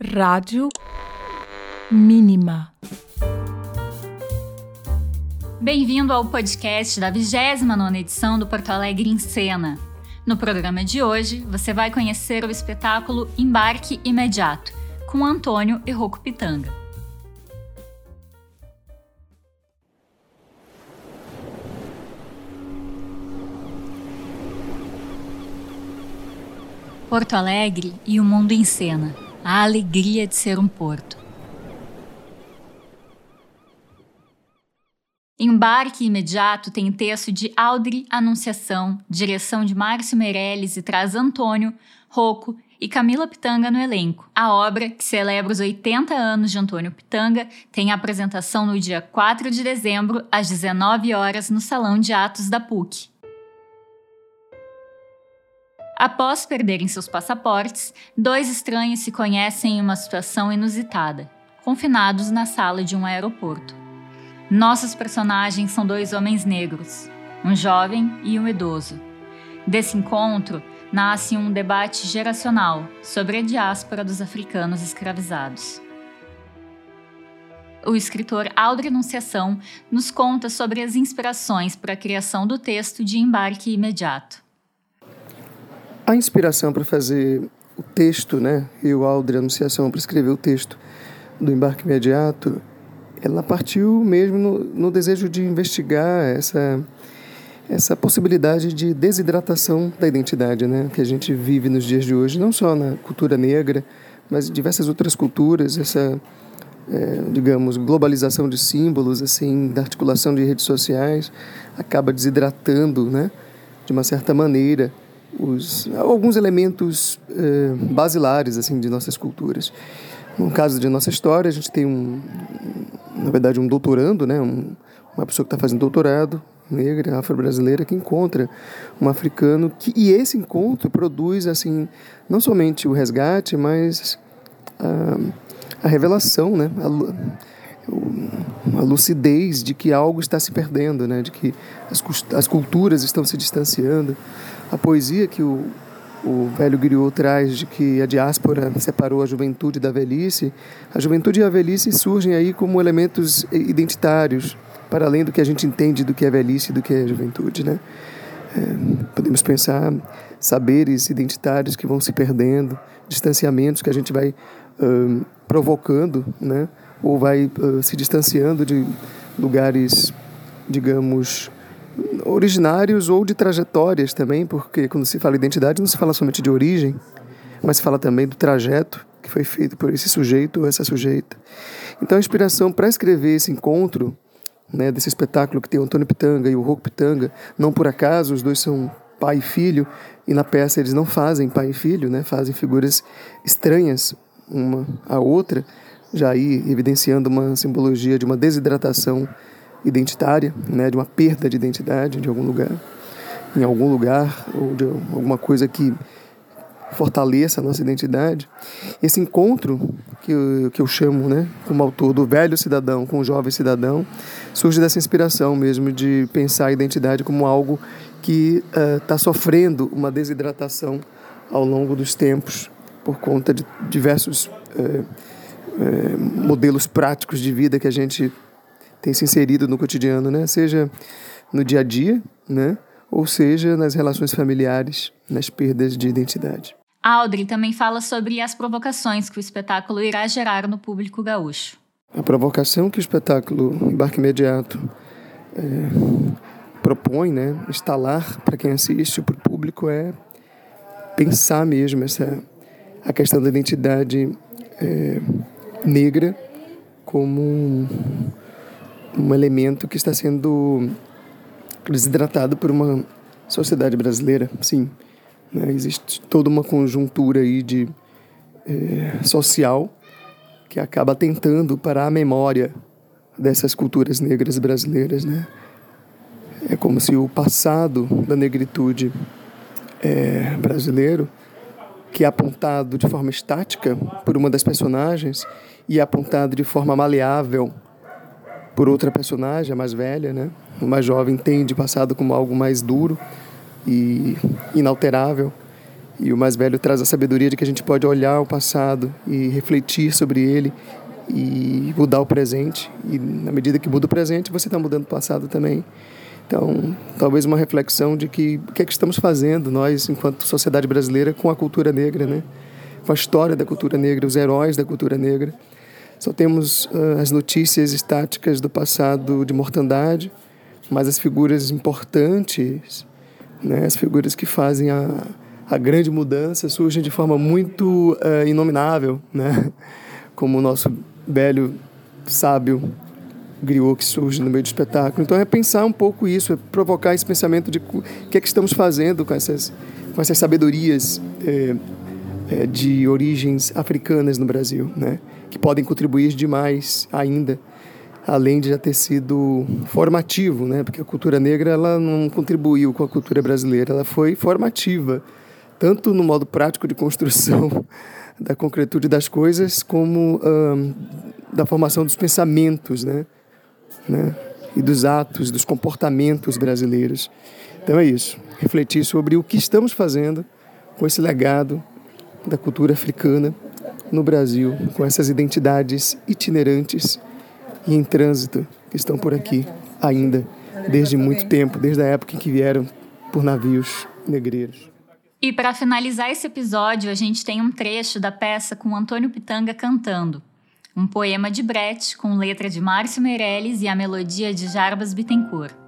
Rádio Mínima. Bem-vindo ao podcast da 29 edição do Porto Alegre em Cena. No programa de hoje, você vai conhecer o espetáculo Embarque Imediato, com Antônio e Rocco Pitanga. Porto Alegre e o mundo em cena. A alegria de ser um porto. Embarque Imediato tem texto de Audrey Anunciação, direção de Márcio Meirelles e traz Antônio, Rocco e Camila Pitanga no elenco. A obra, que celebra os 80 anos de Antônio Pitanga, tem apresentação no dia 4 de dezembro, às 19 horas, no Salão de Atos da PUC. Após perderem seus passaportes, dois estranhos se conhecem em uma situação inusitada, confinados na sala de um aeroporto. Nossos personagens são dois homens negros, um jovem e um idoso. Desse encontro nasce um debate geracional sobre a diáspora dos africanos escravizados. O escritor Aldre Anunciação nos conta sobre as inspirações para a criação do texto de Embarque Imediato. A inspiração para fazer o texto, né, e o Aldre Anunciação para escrever o texto do embarque imediato, ela partiu mesmo no, no desejo de investigar essa essa possibilidade de desidratação da identidade, né, que a gente vive nos dias de hoje, não só na cultura negra, mas em diversas outras culturas, essa é, digamos globalização de símbolos, assim, da articulação de redes sociais, acaba desidratando, né, de uma certa maneira os, alguns elementos eh, basilares assim de nossas culturas. No caso de nossa história, a gente tem um, na verdade, um doutorando, né, um, uma pessoa que está fazendo doutorado negra, afro-brasileira, que encontra um africano que, e esse encontro produz assim não somente o resgate, mas a, a revelação, né, a, a lucidez de que algo está se perdendo, né, de que as, as culturas estão se distanciando a poesia que o, o velho Griot traz de que a diáspora separou a juventude da velhice, a juventude e a velhice surgem aí como elementos identitários, para além do que a gente entende do que é velhice e do que é juventude, né? É, podemos pensar saberes identitários que vão se perdendo, distanciamentos que a gente vai uh, provocando, né? Ou vai uh, se distanciando de lugares, digamos, originários ou de trajetórias também, porque quando se fala identidade não se fala somente de origem, mas se fala também do trajeto que foi feito por esse sujeito ou essa sujeita. Então a inspiração para escrever esse encontro, né, desse espetáculo que tem o Antônio Pitanga e o Rocco Pitanga, não por acaso os dois são pai e filho, e na peça eles não fazem pai e filho, né, fazem figuras estranhas uma à outra, já aí evidenciando uma simbologia de uma desidratação identitária, né, de uma perda de identidade de algum lugar, em algum lugar, ou de alguma coisa que fortaleça a nossa identidade. Esse encontro que eu, que eu chamo, né, como autor, do velho cidadão com o jovem cidadão, surge dessa inspiração mesmo de pensar a identidade como algo que está uh, sofrendo uma desidratação ao longo dos tempos por conta de diversos uh, uh, modelos práticos de vida que a gente tem se inserido no cotidiano, né? Seja no dia a dia, né? Ou seja nas relações familiares, nas perdas de identidade. Audrey também fala sobre as provocações que o espetáculo irá gerar no público gaúcho. A provocação que o espetáculo Embarque Imediato é, propõe, né, instalar para quem assiste, para o público, é pensar mesmo essa, a questão da identidade é, negra como um, um elemento que está sendo desidratado por uma sociedade brasileira, sim. Né? Existe toda uma conjuntura aí de é, social que acaba tentando parar a memória dessas culturas negras brasileiras, né? É como se o passado da negritude é, brasileiro, que é apontado de forma estática por uma das personagens e é apontado de forma maleável por outra personagem, a mais velha, né? O mais jovem entende o passado como algo mais duro e inalterável. E o mais velho traz a sabedoria de que a gente pode olhar o passado e refletir sobre ele e mudar o presente. E na medida que muda o presente, você está mudando o passado também. Então, talvez uma reflexão de que o que é que estamos fazendo nós, enquanto sociedade brasileira, com a cultura negra, né? com a história da cultura negra, os heróis da cultura negra. Só temos uh, as notícias estáticas do passado de mortandade, mas as figuras importantes, né? as figuras que fazem a, a grande mudança, surgem de forma muito uh, inominável, né? como o nosso velho sábio griot que surge no meio do espetáculo. Então é pensar um pouco isso, é provocar esse pensamento de o que é que estamos fazendo com essas, com essas sabedorias é, é, de origens africanas no Brasil, né? que podem contribuir demais ainda, além de já ter sido formativo, né? porque a cultura negra ela não contribuiu com a cultura brasileira, ela foi formativa, tanto no modo prático de construção da concretude das coisas, como da formação dos pensamentos, né? Né? E dos atos, dos comportamentos brasileiros. Então é isso. Refletir sobre o que estamos fazendo com esse legado da cultura africana no Brasil, com essas identidades itinerantes e em trânsito que estão por aqui ainda desde muito tempo, desde a época em que vieram por navios negreiros. E para finalizar esse episódio, a gente tem um trecho da peça com Antônio Pitanga cantando. Um poema de Brecht com letra de Márcio Meirelles e a melodia de Jarbas Bittencourt.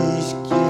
diz que